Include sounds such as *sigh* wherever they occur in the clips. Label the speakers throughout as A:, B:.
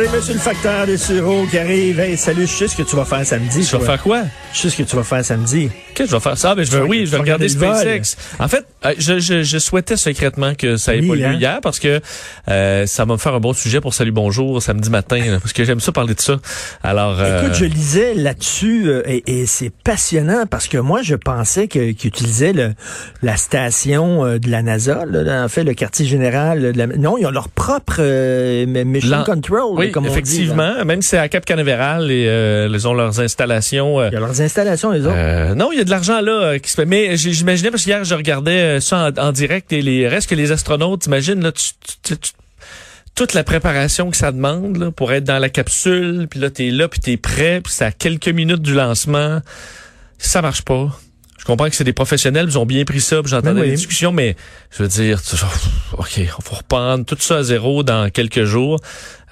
A: C'est Monsieur le facteur des sureaux qui arrive. Hey, salut, je sais ce que tu vas faire samedi.
B: Vas
A: toi.
B: faire quoi?
A: Je sais ce que tu vas faire samedi.
B: Qu'est-ce que je vais faire? Ça? Ben, je vais,
A: vas-
B: oui, je vais regarder. SpaceX. En fait, euh, je, je, je souhaitais secrètement que ça ait pas lieu
A: hein?
B: hier parce que euh, ça va me faire un bon sujet pour Salut Bonjour samedi matin là, parce que j'aime ça parler de ça. Alors, euh,
A: Écoute, je lisais là-dessus euh, et, et c'est passionnant parce que moi, je pensais qu'ils utilisaient le, la station euh, de la NASA, là, en fait, le quartier général. de la- non, ils ont leur propre euh, mission control,
B: oui,
A: comme on dit. là.
B: effectivement, même si c'est à Cap Canaveral et euh, ils ont leurs installations. euh,
A: Il y a leurs installations, les autres.
B: Euh, non, il y a de l'argent là euh, qui se fait. Mais j- j'imaginais parce qu'hier je regardais euh, ça en, en direct et les restes que les astronautes, t'imagines là, tu, tu- tu- toute la préparation que ça demande là, pour être dans la capsule, puis là t'es là, puis t'es prêt, puis c'est à quelques minutes du lancement. Ça marche pas. Je comprends que c'est des professionnels, ils ont bien pris ça, j'entendais
A: oui.
B: les discussions, mais je veux dire, tu- ok, on va reprendre tout ça à zéro dans quelques jours.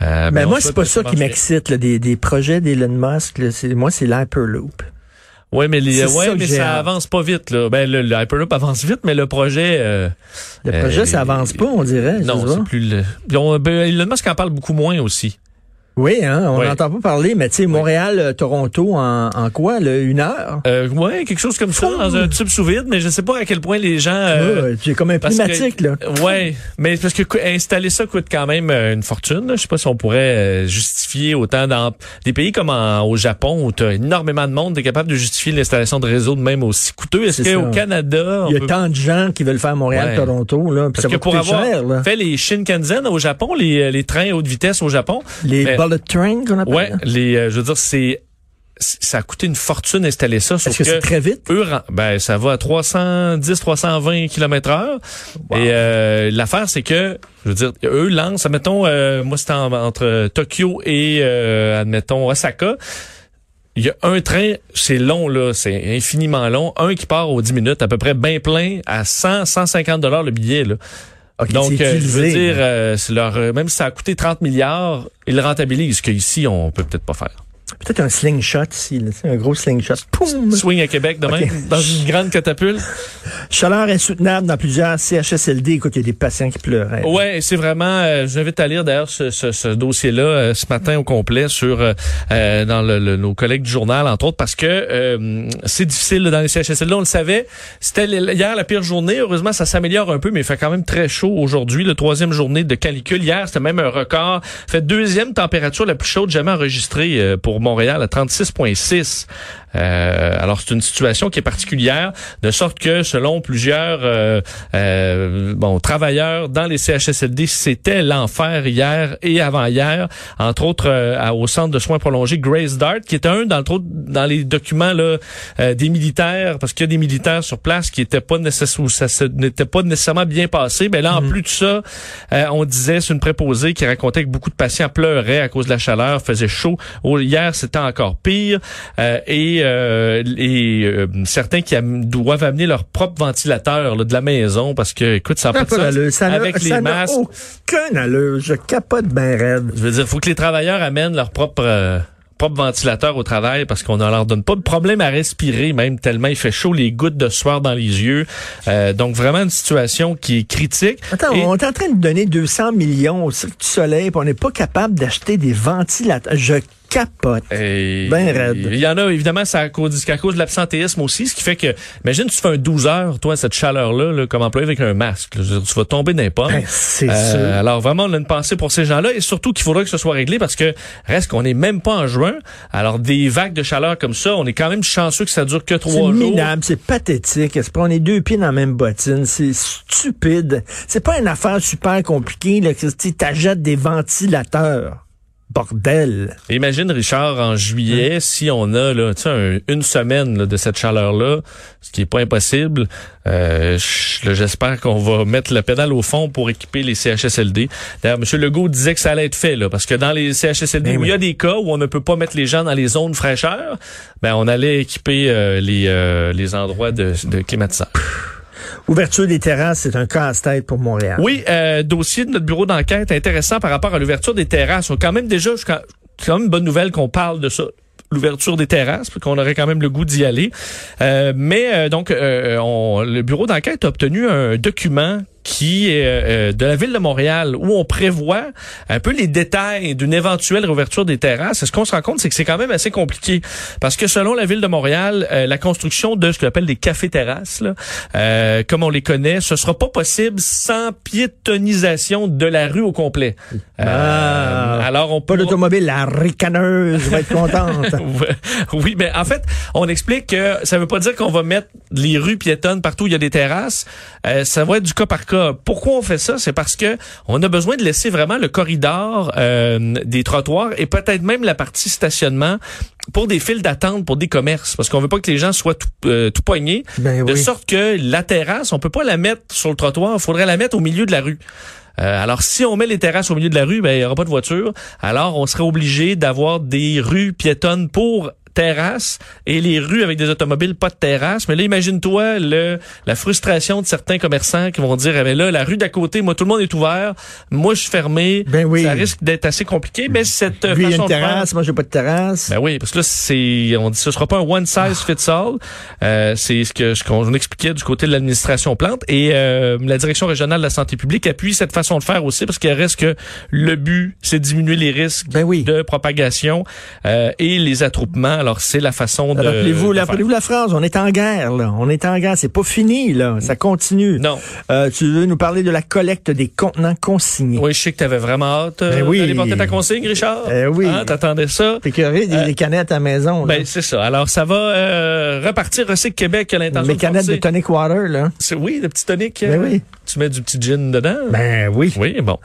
B: Euh,
A: Mais
B: on
A: moi, c'est pas ça qui m'excite, là, des, des projets d'Elon Musk. là, c'est- moi, c'est l'Hyperloop.
B: Ouais, mais les, ouais,
A: ça
B: mais ça avance pas vite là. Ben le, le Hyperloop avance vite, mais le projet. euh,
A: Le
B: euh,
A: projet, ça avance pas, on dirait.
B: Non, c'est plus le. Ben, Elon Musk en parle beaucoup moins aussi.
A: Oui, hein, on
B: Ouais.
A: n'entend pas parler, mais tu sais, Montréal, euh, Toronto, en, en quoi, là, une heure?
B: Euh, ouais, quelque chose comme ça dans un tube sous vide, mais je sais pas à quel point les gens. euh,
A: Ouais, c'est comme un pneumatique, là.
B: Ouais, mais parce que installer ça coûte quand même euh, une fortune. Je sais pas si on pourrait euh, justifier autant dans des pays comme en- au Japon où tu as énormément de monde, tu es capable de justifier l'installation de réseaux de même aussi coûteux. Est-ce qu'au. Canada,
A: Il y a
B: peut-
A: tant de gens qui veulent faire Montréal-Toronto, là, puis
B: parce
A: ça
B: que pour avoir
A: cher, là.
B: fait les Shinkansen au Japon, les, les trains haute vitesse au Japon,
A: Les
B: mais-
A: bullet trains qu'on appelle.
B: ouais, les, euh, je veux dire, c'est ça a coûté une fortune d'installer ça.
A: Est-ce que c'est très vite?
B: eux, ben, ça va à 310, 320 km heure. Et euh, l'affaire, c'est que, je veux dire, eux lancent, admettons, euh, moi, c'était en- entre Tokyo et, euh, admettons, Osaka. Il y a un train, c'est long, là, c'est infiniment long. Un qui part aux 10 minutes, à peu près bien plein, à 100, 150 dollars le billet, là. Donc, euh, je veux
A: utilisé,
B: dire,
A: là.
B: euh, leur, euh, même si ça a coûté 30 milliards, ils le rentabilisent, ce qu'ici, on peut peut-être pas faire.
A: Peut-être un slingshot ici, là, c'est un gros slingshot. Poum!
B: Swing à Québec demain, dans une grande catapulte. *laughs*
A: Chaleur insoutenable dans plusieurs CHSLD. Écoute, il y a des patients qui pleuraient.
B: Ouais, c'est vraiment. Euh, J'invite à lire d'ailleurs ce, ce, ce dossier-là euh, ce matin au complet sur euh, euh, dans le, le- nos collègues du journal entre autres parce que euh, c'est difficile là, dans les CHSLD. On le savait. C'était hier la pire journée. Heureusement, ça s'améliore un peu, mais il fait quand même très chaud aujourd'hui. La troisième journée de canicule hier, c'était même un record. Fait deuxième température la plus chaude jamais enregistrée euh, Montréal à 36,6. Euh, alors c'est une situation qui est particulière, de sorte que selon plusieurs euh, euh, bon travailleurs dans les CHSLD, c'était l'enfer hier et avant-hier, entre autres euh, à- au centre de soins prolongés Grace Dart, qui était un dans, le, dans les documents là, euh, des militaires, parce qu'il y a des militaires sur place qui étaient pas nécessairement, ça n'était pas nécessairement bien passé. Mais là, en plus de ça, euh, on disait c'est une préposée qui racontait que beaucoup de patients pleuraient à cause de la chaleur, faisait chaud. Oh, hier, c'était encore pire. Euh, et euh, et euh, certains qui doivent amener leur propre ventilateur là, de la maison parce que, écoute, ça n'a pas de sens.
A: d'allure. Ça
B: Avec les
A: ça
B: masques,
A: aucun allure. Je capote bien raide.
B: je veux dire, faut que les travailleurs amènent leur propre euh, propre ventilateur au travail parce qu'on ne leur donne pas de problème à respirer, même tellement il fait chaud, les gouttes de sueur dans les yeux. Euh, donc vraiment une situation qui est critique.
A: Attends,
B: Et-
A: on est en train de donner 200 millions au Cirque du Soleil, puis on n'est pas capable d'acheter des ventilateurs. Je capotent.
B: Et
A: Ben raide.
B: Il y en a, évidemment, c'est à cause, à cause de l'absentéisme aussi, ce qui fait que, imagine, tu fais un 12 heures, toi, cette chaleur-là, là, comme employé avec un masque. là. Tu vas tomber pas.
A: Ben, c'est sûr.
B: Alors, vraiment, on a une pensée pour ces gens-là et surtout qu'il faudra que ce soit réglé parce que reste qu'on n'est même pas en juin. Alors, des vagues de chaleur comme ça, on est quand même chanceux que ça dure que trois jours.
A: c'est pathétique. C'est pas, on est deux pieds dans la même bottine? C'est stupide. C'est pas une affaire super compliquée, là, que tu t'achètes des ventilateurs. Bordel.
B: Imagine, Richard, en juillet, si on a là, un- une semaine là, de cette chaleur-là, ce qui est pas impossible, euh, j'espère qu'on va mettre le pédale au fond pour équiper les CHSLD. D'ailleurs, M. Legault disait que ça allait être fait, là, parce que dans les CHSLD
A: Ben
B: où
A: oui.
B: il y a des cas où on ne peut pas mettre les gens dans les zones fraîcheur, ben on allait équiper euh, les, euh, les endroits de, de.
A: Ouverture des terrasses, c'est un casse-tête pour Montréal.
B: Oui, euh, dossier de notre bureau d'enquête intéressant par rapport à l'ouverture des terrasses. On quand même déjà, c'est quand même bonne nouvelle qu'on parle de ça l'ouverture des terrasses, puis qu'on aurait quand même le goût d'y aller. Euh, mais euh, donc, euh, le bureau d'enquête a obtenu un document qui est euh, de la ville de Montréal où on prévoit un peu les détails d'une éventuelle réouverture des terrasses. Et ce qu'on se rend compte, c'est que c'est quand même assez compliqué parce que selon la ville de Montréal, euh, la construction de ce qu'on appelle des cafés-terrasses, là, euh, comme on les connaît, ce sera pas possible sans piétonisation de la rue au complet. Euh,
A: Ah.
B: alors on
A: Pas
B: pourra-
A: d'automobile, la ricaneuse va être contente. *laughs*
B: oui, mais en fait, on explique que ça veut pas dire qu'on va mettre les rues piétonnes partout où il y a des terrasses. Euh, ça va être du cas par cas. Pourquoi on fait ça? C'est parce que on a besoin de laisser vraiment le corridor euh, des trottoirs et peut-être même la partie stationnement pour des files d'attente pour des commerces, parce qu'on veut pas que les gens soient tout, euh, tout poignés,
A: Ben
B: de sorte que la terrasse, on peut pas la mettre sur le trottoir, il faudrait la mettre au milieu de la rue. Euh, alors, si on met les terrasses au milieu de la rue, ben, il n'y aura pas de voiture. Alors, on serait obligé d'avoir des rues piétonnes pour terrasses et les rues avec des automobiles pas de terrasse. Mais là, imagine-toi le la frustration de certains commerçants qui vont dire, eh ben là, la rue d'à côté, moi, tout le monde est ouvert. Moi, je suis fermé.
A: Ben oui.
B: Ça risque d'être assez compliqué. Mais cette euh,
A: Lui, il y a
B: façon
A: une
B: de faire-
A: terrasse, moi, j'ai pas de terrasse.
B: ben oui, parce que là, c'est, on dit, ce sera pas un one size fits all. Euh, c'est ce que, ce qu'on expliquait du côté de l'administration plante et euh, la direction régionale de la santé publique appuie cette façon de faire aussi parce qu'il reste que le but, c'est de diminuer les risques
A: Ben oui.
B: de propagation euh, et les attroupements. Alors, c'est la façon de.
A: Rappelez-vous, rappelez-vous la phrase, on est en guerre, là. On est en guerre, c'est pas fini, là. Ça continue.
B: Non.
A: Euh, tu veux nous parler de la collecte des contenants consignés.
B: Oui, je sais que t'avais vraiment hâte euh,
A: Ben oui.
B: d'aller porter ta consigne, Richard.
A: Eh oui.
B: Hein, T'attendais ça.
A: T'es curé des, des canettes à la maison, là.
B: Ben, c'est ça. Alors, ça va euh, repartir. Recycle Québec a l'intention de
A: canettes de tonic water, là.
B: C'est- Oui, le petit tonic.
A: Ben
B: euh,
A: oui.
B: Tu mets du petit gin dedans?
A: Ben oui.
B: Oui, bon.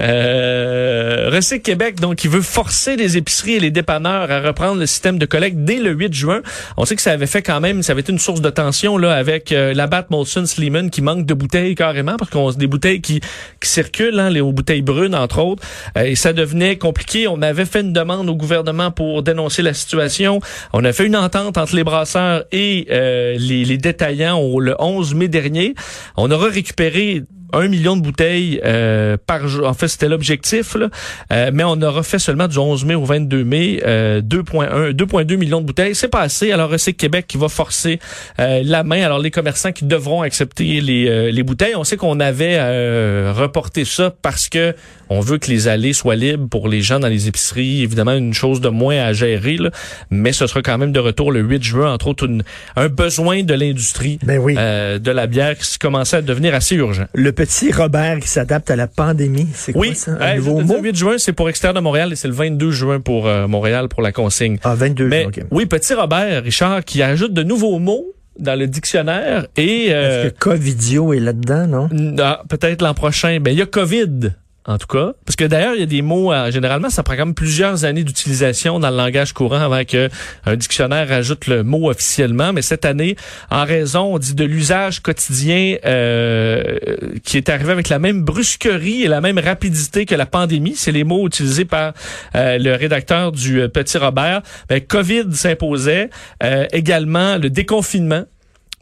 B: Euh, Québec, donc, il veut forcer les épiceries et les dépanneurs à reprendre le système de collecte dès le 8 juin. On sait que ça avait fait quand même, ça avait été une source de tension là avec euh, la Bat Molson Sleeman qui manque de bouteilles carrément parce qu'on des bouteilles qui, qui circulent, hein, les aux bouteilles brunes entre autres, Euh, et ça devenait compliqué. On avait fait une demande au gouvernement pour dénoncer la situation. On a fait une entente entre les brasseurs et euh, les, les détaillants au, le 11 mai dernier. On aura récupéré really un million de bouteilles euh, par jour. En fait, c'était l'objectif, là. Euh, mais on aura fait seulement du 11 mai au 22 mai euh, 2,1, 2,2 millions de bouteilles. C'est pas assez. Alors, c'est Québec qui va forcer euh, la main. Alors, les commerçants qui devront accepter les, euh, les bouteilles. On sait qu'on avait euh, reporté ça parce que on veut que les allées soient libres pour les gens dans les épiceries. Évidemment, une chose de moins à gérer, là. mais ce sera quand même de retour le 8 juin, entre autres, une- un besoin de l'industrie
A: Ben oui.
B: euh, de la bière qui commençait à devenir assez urgent.
A: Le petit Robert qui s'adapte à la pandémie, c'est quoi
B: Oui,
A: ça? Un
B: Hey,
A: nouveau mot?
B: le 8 juin, c'est pour extérieur de Montréal et c'est le 22 juin pour euh, Montréal pour la consigne.
A: Ah, 22,
B: Mais
A: OK.
B: oui, petit Robert, Richard, qui ajoute de nouveaux mots dans le dictionnaire et euh,
A: Est-ce que Covidio est là-dedans, non?
B: ah, peut-être l'an prochain. Ben il y a Covid. En tout cas, parce que d'ailleurs, il y a des mots, euh, généralement, ça prend quand même plusieurs années d'utilisation dans le langage courant avant que un dictionnaire rajoute le mot officiellement. Mais cette année, en raison, on dit de l'usage quotidien euh, qui est arrivé avec la même brusquerie et la même rapidité que la pandémie, c'est les mots utilisés par euh, le rédacteur du euh, Petit Robert. Ben, Covid s'imposait. Euh, également, le déconfinement,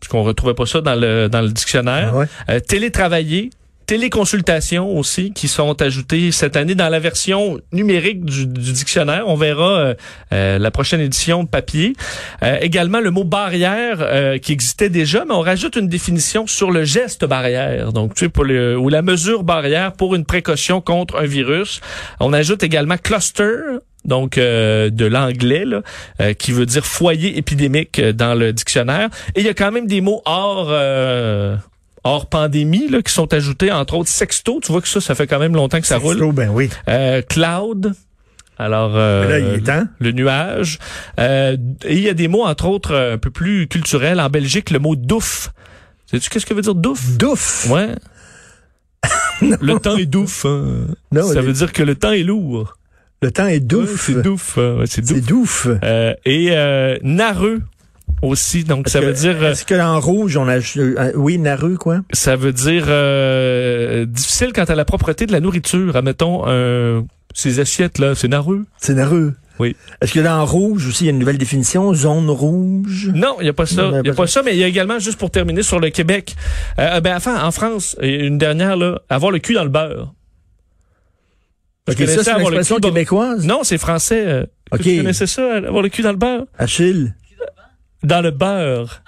B: parce qu'on retrouvait pas ça dans le, dans le dictionnaire.
A: Ah ouais.
B: Télétravailler, téléconsultation aussi, qui sont ajoutées cette année dans la version numérique du, du dictionnaire. On verra euh, euh, la prochaine édition papier. Euh, également le mot barrière euh, qui existait déjà, mais on rajoute une définition sur le geste barrière. Donc, tu sais, pour le, ou la mesure barrière pour une précaution contre un virus. On ajoute également cluster donc euh, de l'anglais, euh, qui veut dire foyer épidémique euh, dans le dictionnaire. Et il y a quand même des mots hors... euh, hors pandémie là, qui sont ajoutés, entre autres sexto. Tu vois que ça, ça fait quand même longtemps que ça roule.
A: Sexto, ben oui.
B: Euh, cloud. Alors, euh,
A: là, il est temps.
B: le nuage. Euh, et il y a des mots, entre autres, un peu plus culturels. En Belgique, le mot douf. Sais-tu qu'est-ce que veut dire douf?
A: Douf.
B: Ouais. *laughs* le temps est douf. hein.
A: Non,
B: ça veut dire que le temps est lourd.
A: Le temps est
B: Ouais,
A: douf.
B: c'est douf. Ouais, c'est douf.
A: C'est douf.
B: Euh, et euh, nareux aussi. Donc, ça veut
A: que-
B: dire... euh,
A: Est-ce que en rouge, on a... euh, oui, Naru, quoi?
B: ça veut dire euh, difficile quant à la propreté de la nourriture. Admettons, euh, ces assiettes, là, c'est nareux.
A: C'est Naru.
B: Oui.
A: Est-ce que dans rouge aussi, il y a une nouvelle définition? Zone rouge?
B: Non, il n'y a pas ça. Il y a pas ça, mais il y a également, juste pour terminer, sur le Québec. Euh, ben, enfin, en France, une dernière, là, avoir le cul dans le beurre.
A: Ok,
B: connaissais
A: ça, c'est une
B: avoir le
A: expression
B: cul dans-
A: québécoise?
B: Non, c'est français. euh, que
A: Ok.
B: Tu connaissais ça, avoir le cul dans le beurre?
A: Achille,
B: Dans le beurre.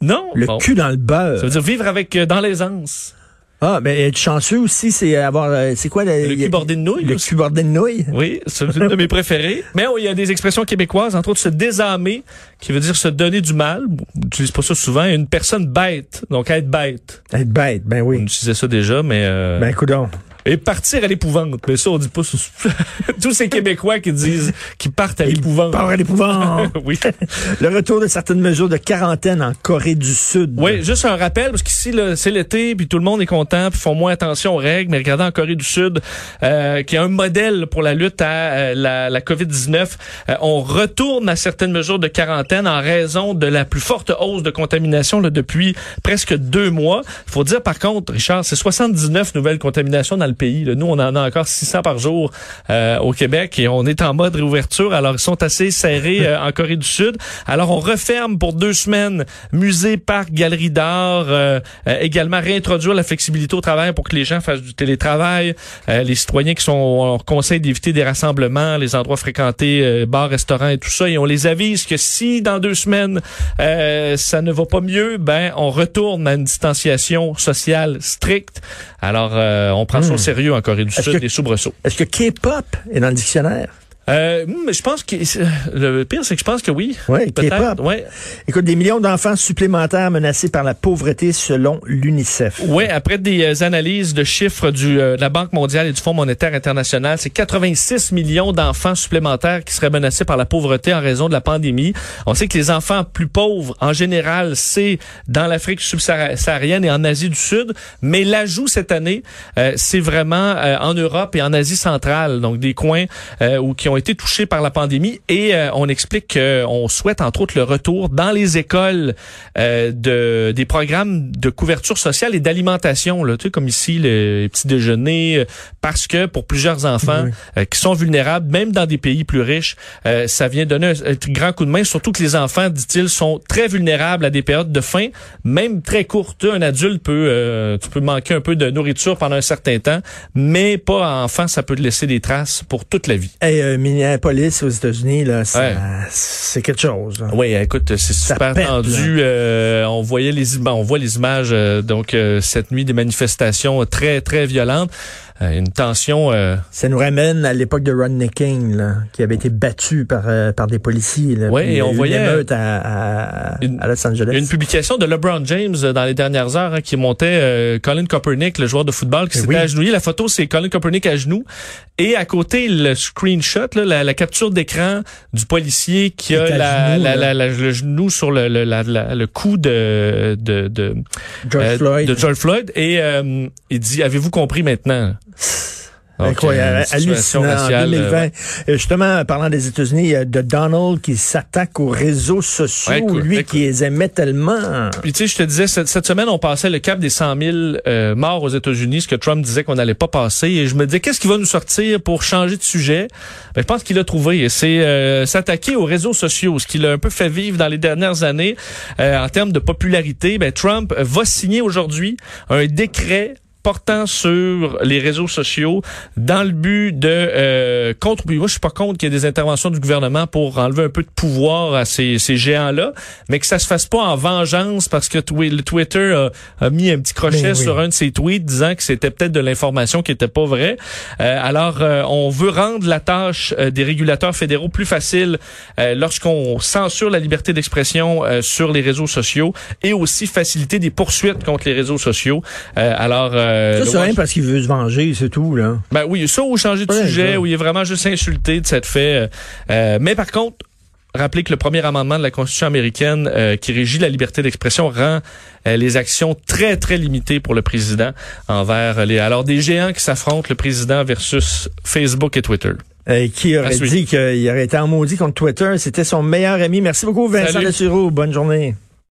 B: non.
A: le
B: Bon.
A: cul dans le beurre.
B: Ça veut dire vivre avec euh, dans l'aisance.
A: Ah, ben être chanceux aussi, c'est avoir... euh, c'est quoi? Le,
B: Le cul bordé de nouilles.
A: Le
B: aussi.
A: cul bordé de nouilles?
B: Oui, c'est une de mes préférées. *laughs* Mais oh, il y a des expressions québécoises, entre autres se désâmer, qui veut dire se donner du mal. On n'utilise pas ça souvent. Une personne bête, donc être bête.
A: Être bête, ben
B: On
A: oui.
B: utilisait ça déjà, mais... euh,
A: Ben, coudonc.
B: Et partir à l'épouvante. Mais ça, on dit pas... sous- *laughs* Tous ces Québécois qui disent qu'ils partent à l'épouvante.
A: Pas à l'épouvante. *laughs*
B: oui. *laughs*
A: le retour de certaines mesures de quarantaine en Corée du Sud.
B: Oui, juste un rappel, parce qu'ici, là, c'est l'été, puis tout le monde est content, puis font moins attention aux règles. Mais regardez en Corée du Sud, euh, qui est un modèle pour la lutte à euh, la, la COVID-19, euh, on retourne à certaines mesures de quarantaine en raison de la plus forte hausse de contamination là, depuis presque deux mois. faut dire, par contre, Richard, c'est 79 nouvelles contaminations dans le pays. là. Nous, on en a encore 600 par jour euh, au Québec et on est en mode réouverture. Alors, ils sont assez serrés *laughs* euh, en Corée du Sud. Alors, on referme pour deux semaines musées, parcs, galeries d'art. euh, euh, également, réintroduire la flexibilité au travail pour que les gens fassent du télétravail. Euh, les citoyens qui sont on leur conseille d'éviter des rassemblements, les endroits fréquentés, euh, bars, restaurants et tout ça. Et on les avise que si dans deux semaines ça ne va pas mieux, ben on retourne à une distanciation sociale stricte. Alors, on prend ça au sérieux en Corée du Sud,
A: que-
B: des soubresauts.
A: Est-ce que K-pop est dans le dictionnaire?
B: Euh, mais je pense que le pire, c'est que je pense que oui.
A: Oui,
B: Peut-être. Ouais.
A: Écoute, des millions d'enfants supplémentaires menacés par la pauvreté selon l'UNICEF.
B: Oui, après des euh, analyses de chiffres du, euh, de la Banque mondiale et du Fonds monétaire international, c'est 86 millions d'enfants supplémentaires qui seraient menacés par la pauvreté en raison de la pandémie. On sait que les enfants plus pauvres, en général, c'est dans l'Afrique subsaharienne et en Asie du Sud, mais l'ajout cette année, euh, c'est vraiment euh, en Europe et en Asie centrale, donc des coins euh, où, qui ont été touchés par la pandémie. Et euh, on explique qu'on souhaite entre autres le retour dans les écoles euh, de des programmes de couverture sociale et d'alimentation, là, tu sais, comme ici le petit déjeuner, euh, parce que pour plusieurs enfants
A: Oui.
B: euh, qui sont vulnérables, même dans des pays plus riches, euh, ça vient donner un, un grand coup de main. Surtout que les enfants, dit-il, sont très vulnérables à des périodes de faim, même très courtes. Un adulte peut, euh, tu peux manquer un peu de nourriture pendant un certain temps, mais pas enfant, ça peut te laisser des traces pour toute la vie.
A: Hey, Minneapolis aux États-Unis, là,
B: Ouais.
A: c'est quelque chose.
B: Oui, écoute, c'est super
A: pète,
B: tendu. Euh, on voyait les images, on voit les images euh, donc euh, cette nuit des manifestations très très violentes, une tension. euh,
A: Ça nous ramène à l'époque de Rodney King, là, qui avait été battu par, euh, par des policiers. Là, y
B: et on voyait-
A: à, à,
B: Une-
A: à Los Angeles.
B: Une publication de LeBron James euh, dans les dernières heures hein, qui montait euh, Colin Kaepernick, le joueur de football, qui
A: Eh
B: s'était
A: oui.
B: agenouillé. La photo, c'est Colin Kaepernick à genoux. Et à côté, le screenshot, là, la, la capture d'écran du policier qui a la,
A: genoux,
B: le genou sur le, le, le cou de, de, de,
A: George
B: euh,
A: Floyd.
B: de George Floyd. Et euh, il dit, avez-vous compris maintenant? Donc,
A: Incroyable,
B: euh,
A: hallucinant. En
B: raciale,
A: 2020,
B: euh,
A: Euh, justement, parlant des États-Unis, il y a de Donald qui s'attaque aux réseaux sociaux,
B: Ouais, écoute,
A: lui
B: écoute.
A: qui les aimait tellement.
B: Puis tu sais, je te disais, cette, cette semaine, on passait le cap des 100 000 euh, morts aux États-Unis, ce que Trump disait qu'on n'allait pas passer. Et je me disais, qu'est-ce qui va nous sortir pour changer de sujet? Ben, je pense qu'il a trouvé. C'est euh, s'attaquer aux réseaux sociaux, ce qu'il a un peu fait vivre dans les dernières années euh, en termes de popularité. Ben, Trump va signer aujourd'hui un décret portant sur les réseaux sociaux dans le but de euh, contre. Moi, je suis pas contre qu'il y ait des interventions du gouvernement pour enlever un peu de pouvoir à ces, ces géants-là, mais que ça se fasse pas en vengeance parce que le Twitter a, a mis un petit crochet
A: oui.
B: sur un de ses tweets disant que c'était peut-être de l'information qui était pas vraie. Euh, alors, euh, on veut rendre la tâche euh, des régulateurs fédéraux plus facile euh, lorsqu'on censure la liberté d'expression euh, sur les réseaux sociaux et aussi faciliter des poursuites contre les réseaux sociaux. Euh, alors, euh,
A: Ça, c'est rien parce qu'il veut se venger, c'est tout, là.
B: ben oui, ça ou changer de
A: Ouais,
B: sujet, où il est vraiment juste insulté de cette fait. euh, euh, mais par contre, rappelez que le premier amendement de la Constitution américaine euh, qui régit la liberté d'expression rend euh, les actions très, très limitées pour le président envers les... Alors, des géants qui s'affrontent, le président versus Facebook et Twitter.
A: Euh, qui aurait dit qu'il aurait été en maudit contre Twitter. C'était son meilleur ami. Merci beaucoup, Vincent
B: Salut.
A: Dessureau. Bonne journée.